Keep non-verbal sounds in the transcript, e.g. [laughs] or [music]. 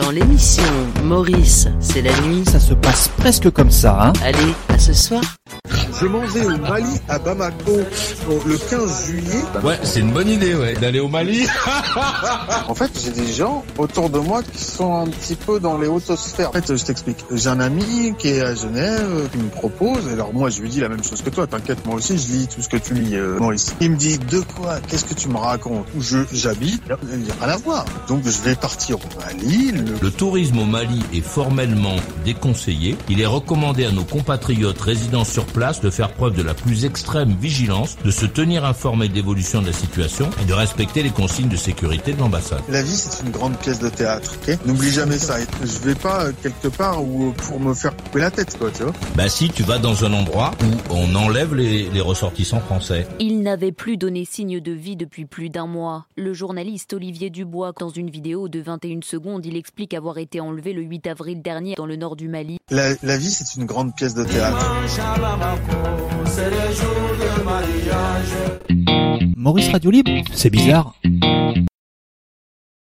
Dans l'émission Maurice, c'est la nuit. Ça se passe presque comme ça, hein Allez, à ce soir. Je m'en vais au Mali, à Bamako, le 15 juillet. Ouais, c'est une bonne idée, ouais, d'aller au Mali. [laughs] en fait, j'ai des gens autour de moi qui sont un petit peu dans les hautosphères. En fait, je t'explique. J'ai un ami qui est à Genève, qui me propose. Alors moi, je lui dis la même chose que toi. T'inquiète, moi aussi, je lis tout ce que tu lis, euh, Maurice. Il me dit de quoi? Qu'est-ce que tu me racontes? Où je j'habite Il n'y a rien à voir. Donc, je vais partir au Mali. Le... le tourisme au Mali est formellement déconseillé. Il est recommandé à nos compatriotes résidant sur place de faire preuve de la plus extrême vigilance, de se tenir informé de l'évolution de la situation et de respecter les consignes de sécurité de l'ambassade. La vie, c'est une grande pièce de théâtre, ok? N'oublie jamais ça. Je vais pas quelque part où pour me faire couper la tête, quoi, tu vois Bah si, tu vas dans un endroit où on enlève les, les ressortissants français. Il n'avait plus donné signe de vie depuis plus d'un mois. Le journaliste Olivier Dubois, dans une vidéo de 21 secondes, il explique avoir été enlevé le 8 avril dernier dans le nord du Mali. La, la vie, c'est une grande pièce de théâtre. Maurice Radio Libre C'est bizarre.